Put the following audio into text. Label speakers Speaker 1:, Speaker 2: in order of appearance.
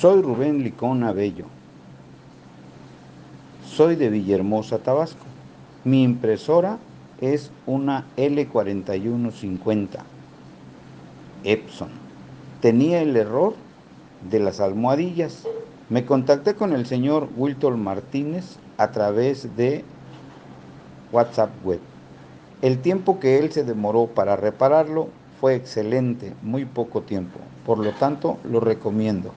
Speaker 1: Soy Rubén Licón Abello. Soy de Villahermosa, Tabasco. Mi impresora es una L4150 Epson. Tenía el error de las almohadillas. Me contacté con el señor Wilton Martínez a través de WhatsApp Web. El tiempo que él se demoró para repararlo fue excelente, muy poco tiempo. Por lo tanto, lo recomiendo.